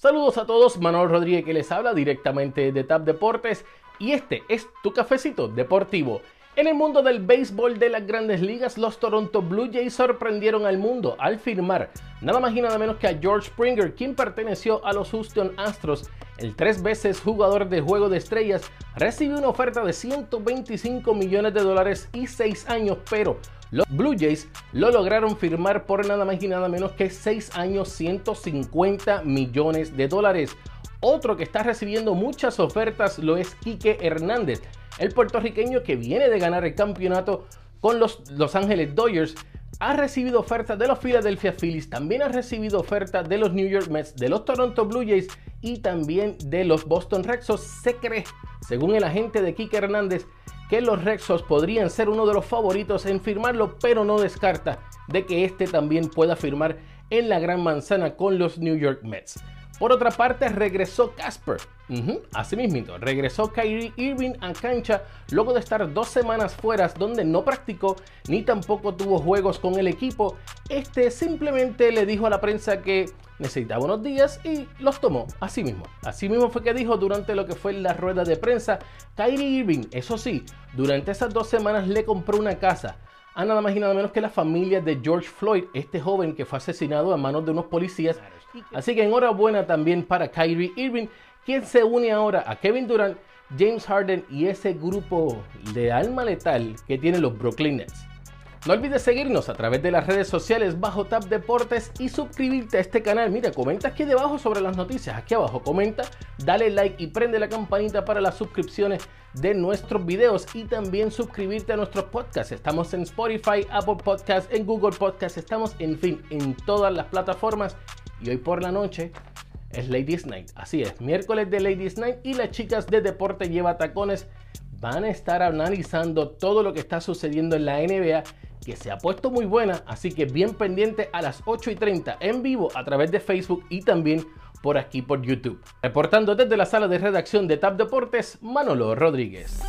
Saludos a todos, Manuel Rodríguez que les habla directamente de TAP Deportes y este es tu cafecito deportivo. En el mundo del béisbol de las grandes ligas, los Toronto Blue Jays sorprendieron al mundo al firmar nada más y nada menos que a George Springer, quien perteneció a los Houston Astros. El tres veces jugador de juego de estrellas recibió una oferta de 125 millones de dólares y 6 años, pero los Blue Jays lo lograron firmar por nada más y nada menos que 6 años 150 millones de dólares. Otro que está recibiendo muchas ofertas lo es Quique Hernández, el puertorriqueño que viene de ganar el campeonato con los Los Ángeles Dodgers. Ha recibido ofertas de los Philadelphia Phillies, también ha recibido ofertas de los New York Mets, de los Toronto Blue Jays y también de los Boston Red Sox. Se cree, según el agente de Quique Hernández, que los Rexos podrían ser uno de los favoritos en firmarlo, pero no descarta de que este también pueda firmar en la Gran Manzana con los New York Mets. Por otra parte, regresó Casper. así mismo, regresó Kyrie Irving a cancha luego de estar dos semanas fuera donde no practicó ni tampoco tuvo juegos con el equipo. Este simplemente le dijo a la prensa que necesitaba unos días y los tomó así mismo. Así mismo fue que dijo durante lo que fue la rueda de prensa, Kyrie Irving, eso sí, durante esas dos semanas le compró una casa a nada más y nada menos que la familia de George Floyd, este joven que fue asesinado a manos de unos policías. Así que enhorabuena también para Kyrie Irving, quien se une ahora a Kevin Durant, James Harden y ese grupo de alma letal que tienen los Brooklyn Nets. No olvides seguirnos a través de las redes sociales bajo Tap Deportes y suscribirte a este canal. Mira, comenta aquí debajo sobre las noticias. Aquí abajo comenta, dale like y prende la campanita para las suscripciones de nuestros videos y también suscribirte a nuestros podcasts. Estamos en Spotify, Apple Podcasts, en Google Podcasts, estamos en fin en todas las plataformas. Y hoy por la noche es Ladies Night. Así es, miércoles de Ladies Night y las chicas de Deporte Lleva Tacones van a estar analizando todo lo que está sucediendo en la NBA que se ha puesto muy buena, así que bien pendiente a las 8 y 30 en vivo a través de Facebook y también por aquí por YouTube. Reportando desde la sala de redacción de TAP Deportes, Manolo Rodríguez.